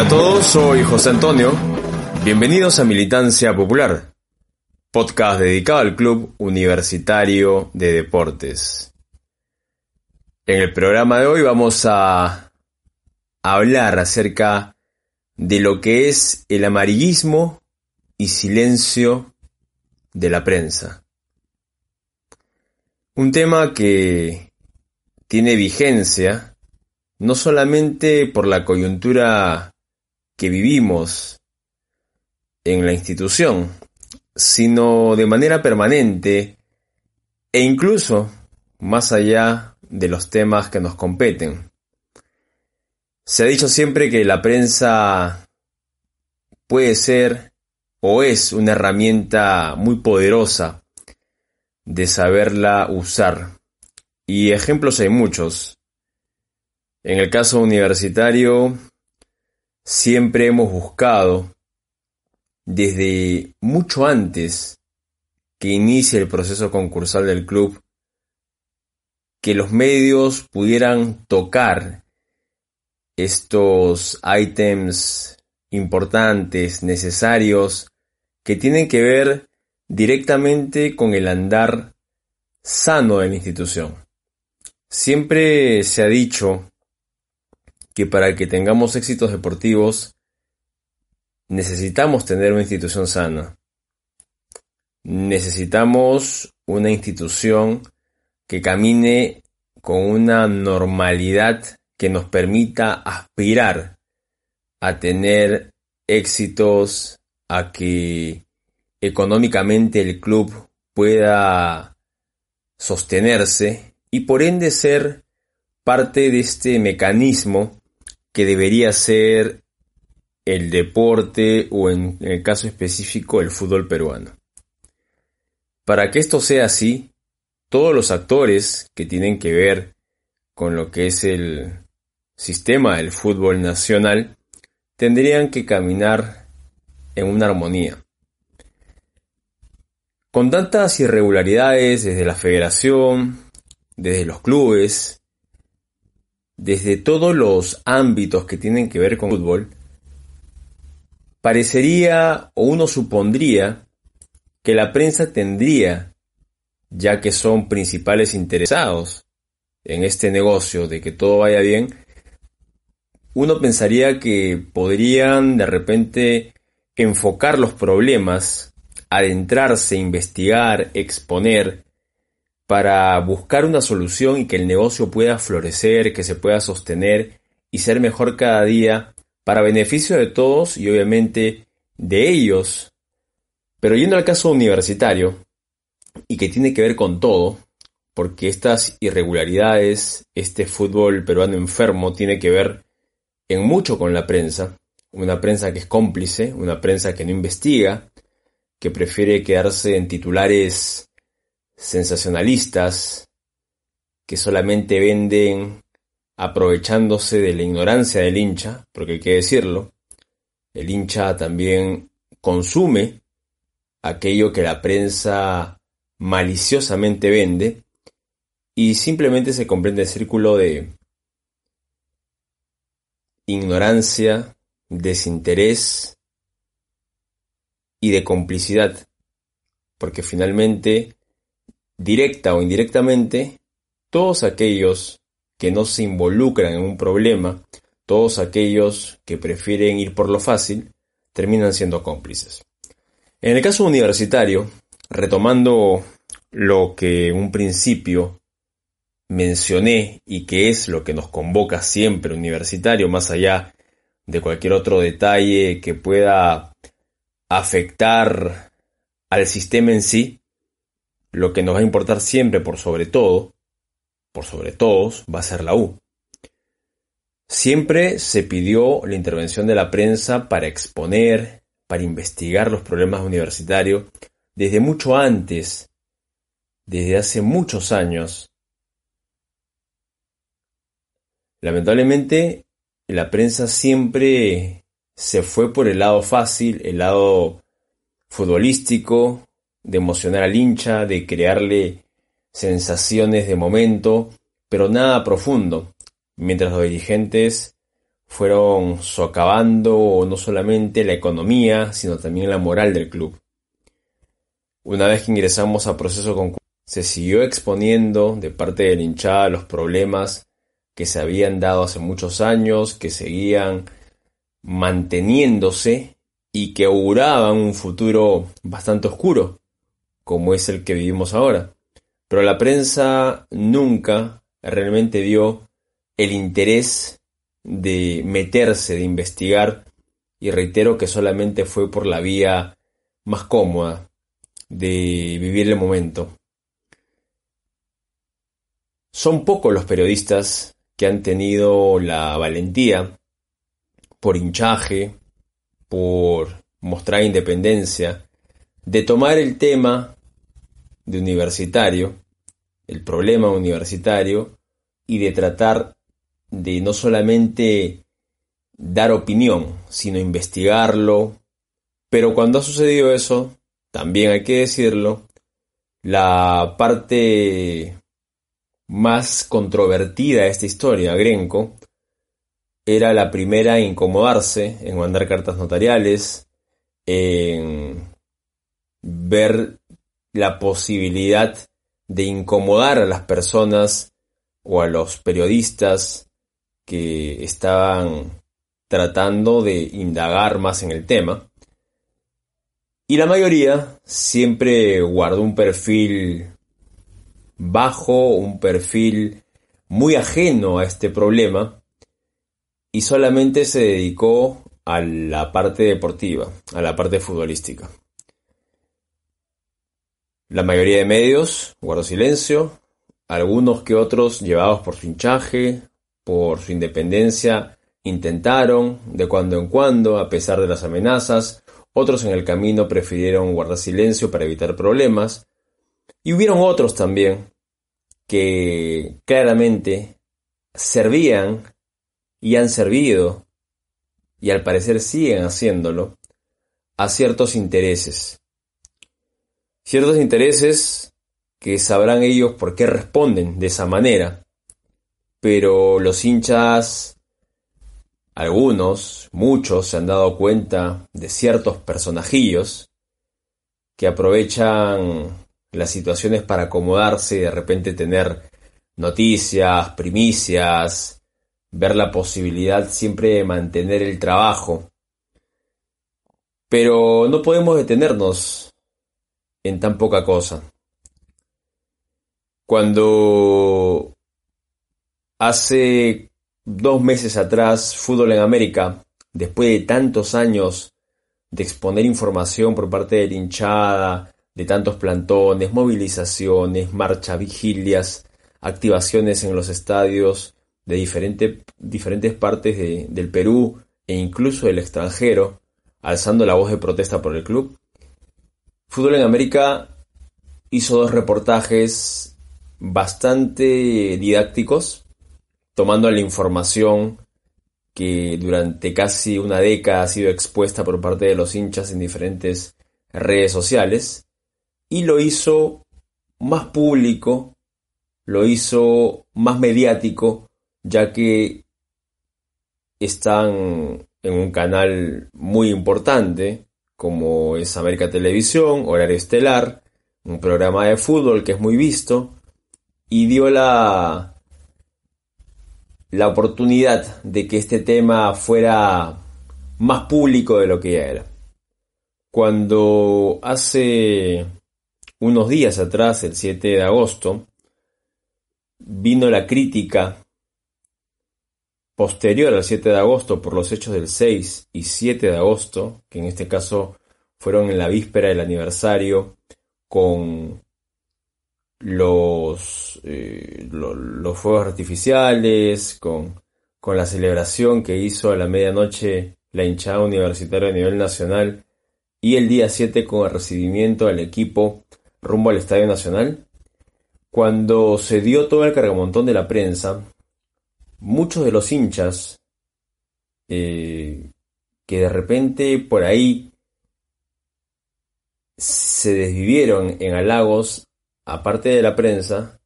Hola a todos, soy José Antonio. Bienvenidos a Militancia Popular, podcast dedicado al Club Universitario de Deportes. En el programa de hoy vamos a hablar acerca de lo que es el amarillismo y silencio de la prensa. Un tema que tiene vigencia no solamente por la coyuntura que vivimos en la institución, sino de manera permanente e incluso más allá de los temas que nos competen. Se ha dicho siempre que la prensa puede ser o es una herramienta muy poderosa de saberla usar. Y ejemplos hay muchos. En el caso universitario, siempre hemos buscado, desde mucho antes que inicie el proceso concursal del club, que los medios pudieran tocar estos ítems importantes, necesarios, que tienen que ver directamente con el andar sano de la institución. Siempre se ha dicho que para que tengamos éxitos deportivos necesitamos tener una institución sana. Necesitamos una institución que camine con una normalidad que nos permita aspirar a tener éxitos, a que económicamente el club pueda sostenerse y por ende ser parte de este mecanismo que debería ser el deporte o en, el caso específico el fútbol peruano. Para que esto sea así, todos los actores que tienen que ver con lo que es el sistema del fútbol nacional tendrían que caminar en una armonía. Con tantas irregularidades desde la federación, desde los clubes, desde todos los ámbitos que tienen que ver con fútbol, parecería o uno supondría que la prensa tendría, ya que son principales interesados en este negocio de que todo vaya bien, uno pensaría que podrían de repente enfocar los problemas, adentrarse, investigar, exponer, para buscar una solución y que el negocio pueda florecer, que se pueda sostener y ser mejor cada día para beneficio de todos y obviamente de ellos. Pero yendo al caso universitario, y que tiene que ver con todo, porque estas irregularidades, este fútbol peruano enfermo tiene que ver en mucho con la prensa, una prensa que es cómplice, una prensa que no investiga, que prefiere quedarse en titulares sensacionalistas que solamente venden aprovechándose de la ignorancia del hincha, porque hay que decirlo, el hincha también consume aquello que la prensa maliciosamente vende y simplemente se comprende el círculo de ignorancia, desinterés y de complicidad, porque finalmente directa o indirectamente, todos aquellos que no se involucran en un problema, todos aquellos que prefieren ir por lo fácil, terminan siendo cómplices. En el caso universitario, retomando lo que en un principio mencioné y que es lo que nos convoca siempre universitario, más allá de cualquier otro detalle que pueda afectar al sistema en sí, lo que nos va a importar siempre por sobre todo, por sobre todos, va a ser la U. Siempre se pidió la intervención de la prensa para exponer, para investigar los problemas universitarios, desde mucho antes, desde hace muchos años. Lamentablemente, la prensa siempre se fue por el lado fácil, el lado futbolístico, de emocionar al hincha, de crearle sensaciones de momento, pero nada profundo mientras los dirigentes fueron socavando no solamente la economía, sino también la moral del club. Una vez que ingresamos a proceso concurso, se siguió exponiendo de parte del hinchada los problemas que se habían dado hace muchos años, que seguían manteniéndose y que auguraban un futuro bastante oscuro, como es el que vivimos ahora. Pero la prensa nunca realmente dio el interés de meterse, de investigar, y reitero que solamente fue por la vía más cómoda de vivir el momento. Son pocos los periodistas que han tenido la valentía, por hinchaje, por mostrar independencia, de tomar el tema de universitario, el problema universitario, y de tratar de no solamente dar opinión, sino investigarlo. Pero cuando ha sucedido eso, también hay que decirlo, la parte más controvertida de esta historia, Grenco, era la primera en incomodarse, en mandar cartas notariales, en ver la posibilidad de incomodar a las personas o a los periodistas que estaban tratando de indagar más en el tema. Y la mayoría siempre guardó un perfil bajo, un perfil muy ajeno a este problema y solamente se dedicó a la parte deportiva, a la parte futbolística. La mayoría de medios guardó silencio, algunos que otros llevados por su hinchaje, por su independencia, intentaron, de cuando en cuando, a pesar de las amenazas, otros en el camino prefirieron guardar silencio para evitar problemas, y hubieron otros también que claramente servían y han servido, y al parecer siguen haciéndolo, a ciertos intereses. Ciertos intereses que sabrán ellos por qué responden de esa manera, pero los hinchas, algunos, muchos, se han dado cuenta de ciertos personajillos que aprovechan las situaciones para acomodarse y de repente tener noticias, primicias, ver la posibilidad siempre de mantener el trabajo. Pero no podemos detenernos en tan poca cosa. Cuando Hace dos meses atrás, Fútbol en América, después de tantos años de exponer información por parte de hinchada, de tantos plantones, movilizaciones, marcha, vigilias, activaciones en los estadios de diferentes partes del Perú e incluso del extranjero, alzando la voz de protesta por el club. Fútbol en América hizo dos reportajes bastante didácticos tomando la información que durante casi una década ha sido expuesta por parte de los hinchas en diferentes redes sociales y lo hizo más público, lo hizo más mediático, ya que están en un canal muy importante como es América Televisión, Horario Estelar, un programa de fútbol que es muy visto y dio la la oportunidad de que este tema fuera más público de lo que ya era. Cuando hace unos días atrás, el 7 de agosto, vino la crítica posterior al 7 de agosto por los hechos del 6 y 7 de agosto, que en este caso fueron en la víspera del aniversario con los, eh, los fuegos artificiales, con, con la celebración que hizo a la medianoche la hinchada universitaria a nivel nacional y el día 7 con el recibimiento al equipo rumbo al Estadio Nacional. Cuando se dio todo el cargamontón de la prensa, muchos de los hinchas eh, que de repente por ahí se desvivieron en halagos, aparte de la prensa,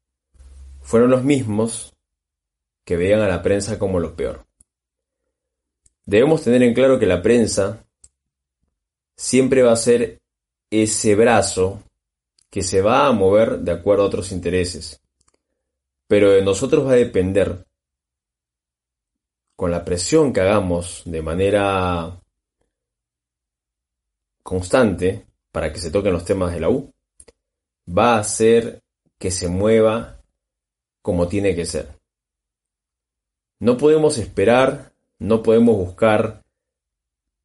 fueron los mismos que veían a la prensa como lo peor. Debemos tener en claro que la prensa siempre va a ser ese brazo que se va a mover de acuerdo a otros intereses. Pero de nosotros va a depender, con la presión que hagamos de manera constante para que se toquen los temas de la U, va a hacer que se mueva como tiene que ser. No podemos esperar, no podemos buscar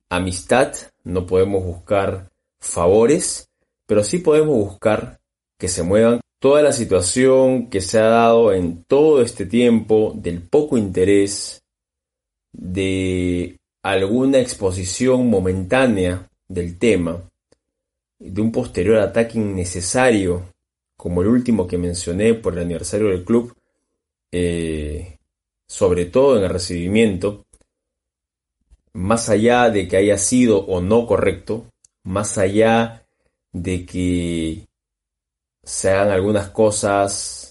amistad, no podemos buscar favores, pero sí podemos buscar que se muevan toda la situación que se ha dado en todo este tiempo del poco interés, de alguna exposición momentánea del tema, de un posterior ataque innecesario, como el último que mencioné por el aniversario del club, eh, sobre todo en el recibimiento, más allá de que haya sido o no correcto, más allá de que se hagan algunas cosas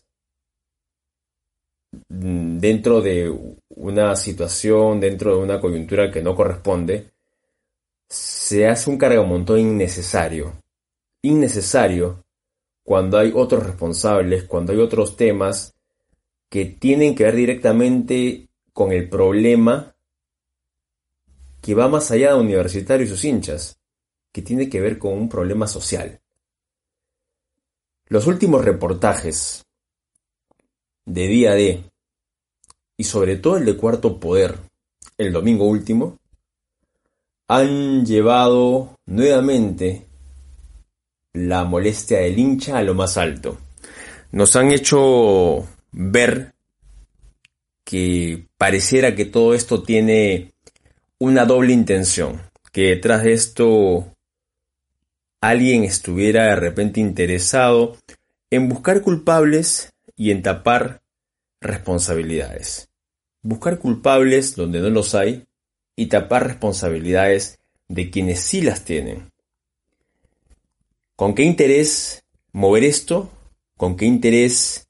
dentro de una situación, dentro de una coyuntura que no corresponde, se hace un cargamontón innecesario. Innecesario cuando hay otros responsables, cuando hay otros temas que tienen que ver directamente con el problema que va más allá de Universitario y sus hinchas, que tiene que ver con un problema social. Los últimos reportajes de día D y sobre todo el de Cuarto Poder, el domingo último, han llevado nuevamente la molestia del hincha a lo más alto. Nos han hecho ver que pareciera que todo esto tiene una doble intención, que detrás de esto alguien estuviera de repente interesado en buscar culpables y en tapar responsabilidades. Buscar culpables donde no los hay y tapar responsabilidades de quienes sí las tienen. ¿Con qué interés mover esto? ¿Con qué interés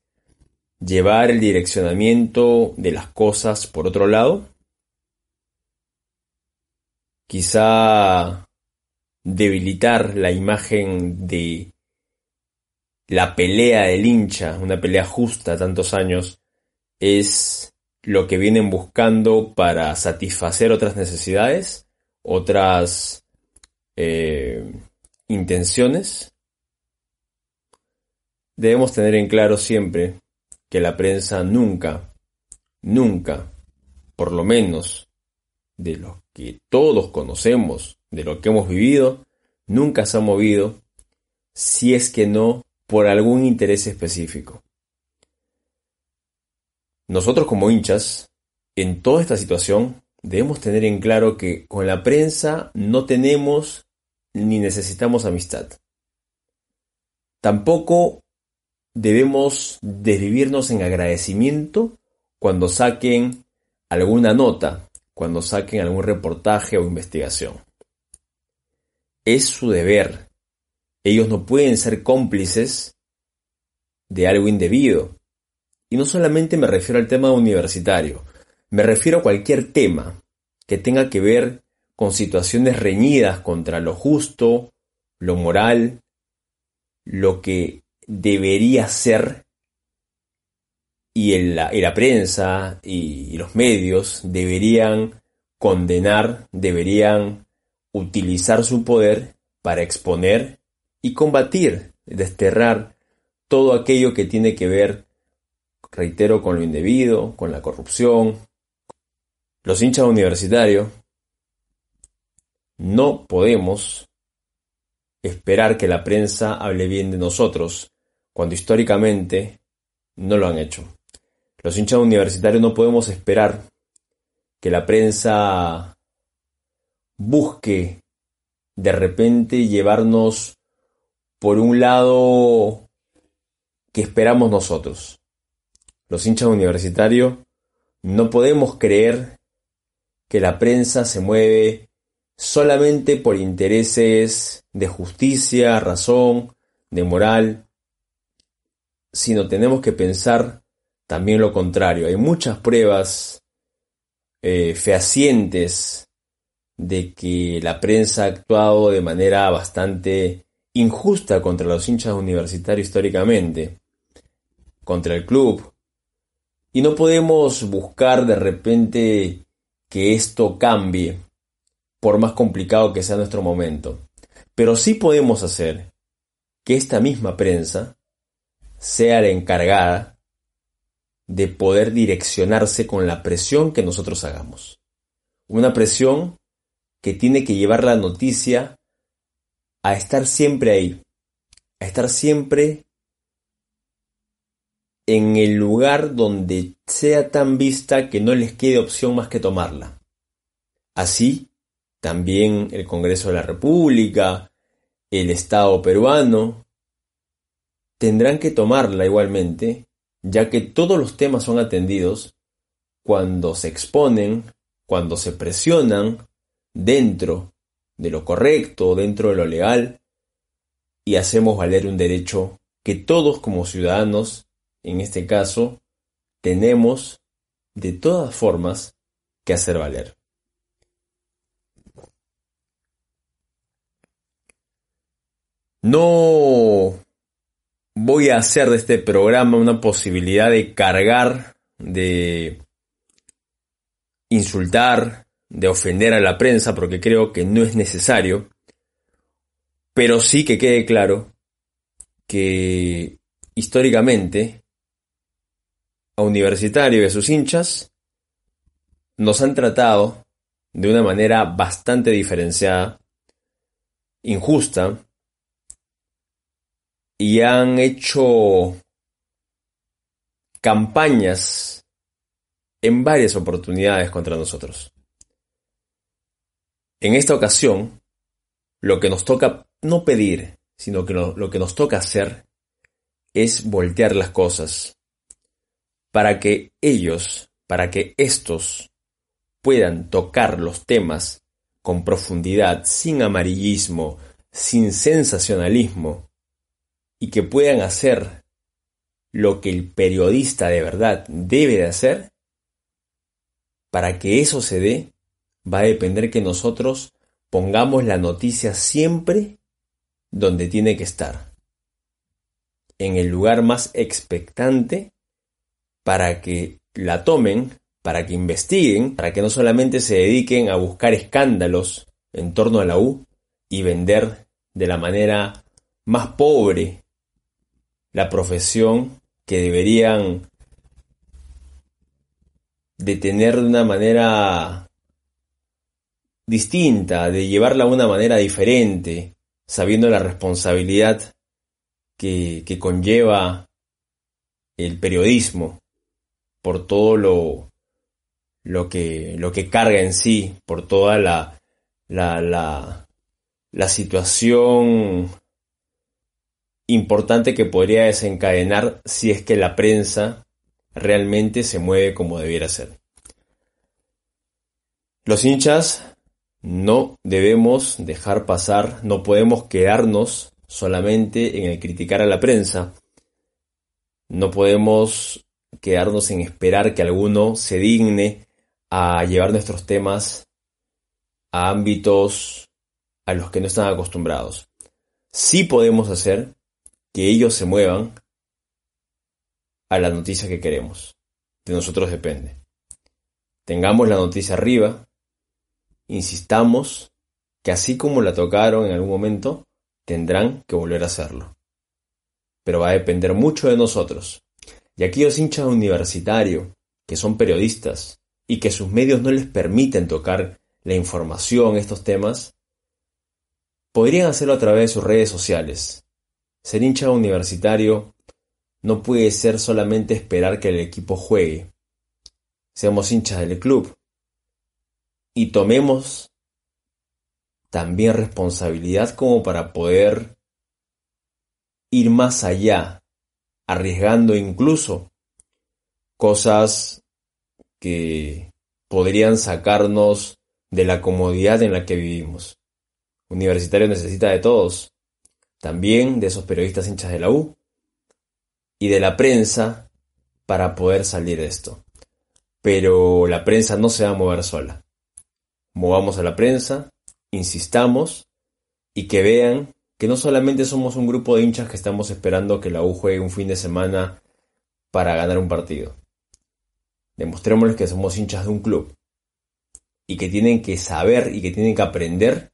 llevar el direccionamiento de las cosas por otro lado? quizá debilitar la imagen de la pelea del hincha, una pelea justa tantos años, es lo que vienen buscando para satisfacer otras necesidades, otras eh, intenciones. Debemos tener en claro siempre que la prensa nunca, nunca, por lo menos de lo que todos conocemos, de lo que hemos vivido, nunca se ha movido si es que no por algún interés específico. Nosotros como hinchas, en toda esta situación, debemos tener en claro que con la prensa no tenemos ni necesitamos amistad. Tampoco debemos desvivirnos en agradecimiento cuando saquen alguna nota cuando saquen algún reportaje o investigación. Es su deber. Ellos no pueden ser cómplices de algo indebido. Y no solamente me refiero al tema universitario, me refiero a cualquier tema que tenga que ver con situaciones reñidas contra lo justo, lo moral, lo que debería ser y, la, prensa y, los medios deberían condenar, deberían utilizar su poder para exponer y combatir desterrar todo aquello que tiene que ver, reitero, con lo indebido, con la corrupción. Los hinchas universitarios no podemos esperar que la prensa hable bien de nosotros, cuando históricamente no lo han hecho. Los hinchas universitarios no podemos esperar que la prensa busque de repente llevarnos por un lado que esperamos nosotros. Los hinchas universitarios no podemos creer que la prensa se mueve solamente por intereses de justicia, razón, de moral, sino tenemos que pensar también lo contrario. Hay muchas pruebas eh, fehacientes de que la prensa ha actuado de manera bastante injusta contra los hinchas universitarios históricamente, contra el club. Y no podemos buscar de repente que esto cambie, por más complicado que sea nuestro momento. Pero sí podemos hacer que esta misma prensa sea la encargada de poder direccionarse con la presión que nosotros hagamos. Una presión que tiene que llevar la noticia a estar siempre ahí, a estar siempre en el lugar donde sea tan vista que no les quede opción más que tomarla. Así, también el Congreso de la República, el Estado peruano, tendrán que tomarla igualmente, ya que todos los temas son atendidos cuando se exponen, cuando se presionan dentro de lo correcto, dentro de lo legal, y hacemos valer un derecho que todos como ciudadanos, en este caso, tenemos de todas formas que hacer valer. No voy a hacer de este programa una posibilidad de cargar, de insultar, de ofender a la prensa porque creo que no es necesario, pero sí que quede claro que históricamente a Universitario y a sus hinchas nos han tratado de una manera bastante diferenciada, injusta, y han hecho campañas en varias oportunidades contra nosotros. En esta ocasión, lo que nos toca no pedir, sino que lo, que nos toca hacer es voltear las cosas para que ellos, para que estos puedan tocar los temas con profundidad, sin amarillismo, sin sensacionalismo, y que puedan hacer lo que el periodista de verdad debe de hacer, para que eso se dé, va a depender que nosotros pongamos la noticia siempre donde tiene que estar. En el lugar más expectante para que la tomen, para que investiguen, para que no solamente se dediquen a buscar escándalos en torno a la U y vender de la manera más pobre la profesión que deberían de tener de una manera distinta, de llevarla de una manera diferente, sabiendo la responsabilidad que, que conlleva el periodismo por todo lo, lo, que, lo que carga en sí, por toda la, la, la, la situación importante que podría desencadenar si es que la prensa realmente se mueve como debiera ser. Los hinchas no debemos dejar pasar, no podemos quedarnos solamente en el criticar a la prensa. No podemos quedarnos en esperar que alguno se digne a llevar nuestros temas a ámbitos a los que no están acostumbrados. Sí podemos hacer que ellos se muevan a la noticia que queremos. De nosotros depende. Tengamos la noticia arriba, insistamos que así como la tocaron en algún momento, tendrán que volver a hacerlo. pero va a depender mucho de nosotros. Y aquellos hinchas universitarios, que son periodistas, y que sus medios no les permiten tocar la información, estos temas, podrían hacerlo a través de sus redes sociales. Ser hincha universitario no puede ser solamente esperar que el equipo juegue. Seamos hinchas del club y tomemos también responsabilidad como para poder ir más allá, arriesgando incluso cosas que podrían sacarnos de la comodidad en la que vivimos. Universitario necesita de todos, también de esos periodistas hinchas de la U y de la prensa para poder salir de esto. Pero la prensa no se va a mover sola. Movamos a la prensa, insistamos y que vean que no solamente somos un grupo de hinchas que estamos esperando que la U juegue un fin de semana para ganar un partido. Demostrémosles que somos hinchas de un club y que tienen que saber y que tienen que aprender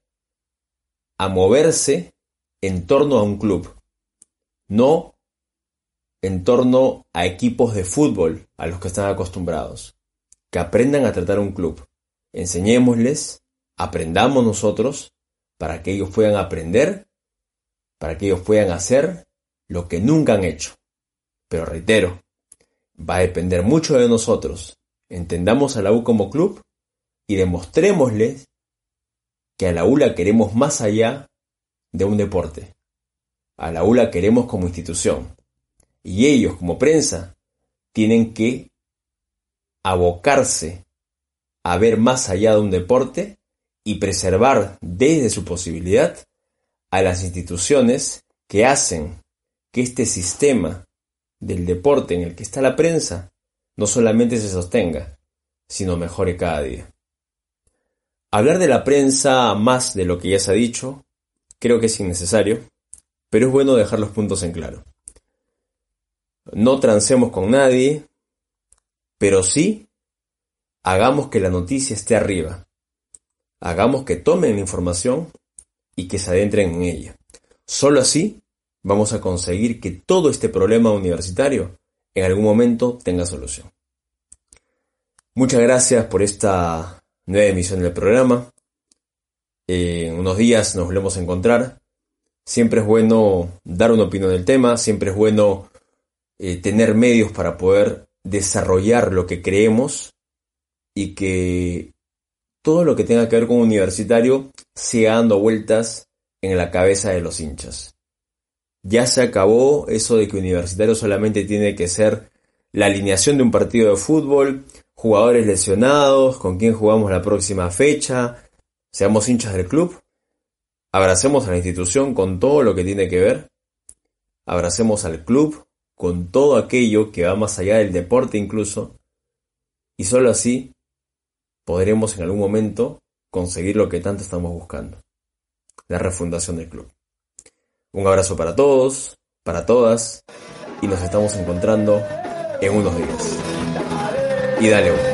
a moverse en torno a un club, no en torno a equipos de fútbol a los que están acostumbrados. Que aprendan a tratar un club. Enseñémosles, aprendamos nosotros, para que ellos puedan aprender, para que ellos puedan hacer lo que nunca han hecho. Pero reitero, va a depender mucho de nosotros. Entendamos a la U como club y demostrémosles que a la U la queremos más allá de un deporte. A la U la queremos como institución. Y ellos como prensa tienen que abocarse a ver más allá de un deporte y preservar desde su posibilidad a las instituciones que hacen que este sistema del deporte en el que está la prensa no solamente se sostenga, sino mejore cada día. Hablar de la prensa más de lo que ya se ha dicho, creo que es innecesario, pero es bueno dejar los puntos en claro. No transemos con nadie, pero sí hagamos que la noticia esté arriba. Hagamos que tomen la información y que se adentren en ella. Solo así vamos a conseguir que todo este problema universitario en algún momento tenga solución. Muchas gracias por esta nueva emisión del programa. En unos días nos volvemos a encontrar. Siempre es bueno dar una opinión del tema, siempre es bueno eh, tener medios para poder desarrollar lo que creemos y que todo lo que tenga que ver con universitario siga dando vueltas en la cabeza de los hinchas. Ya se acabó eso de que Universitario solamente tiene que ser la alineación de un partido de fútbol, jugadores lesionados, con quién jugamos la próxima fecha, seamos hinchas del club, abracemos a la institución con todo lo que tiene que ver, abracemos al club con todo aquello que va más allá del deporte incluso, y solo así podremos en algún momento conseguir lo que tanto estamos buscando, la refundación del club. Un abrazo para todos, para todas, y nos estamos encontrando en unos días. Y dale.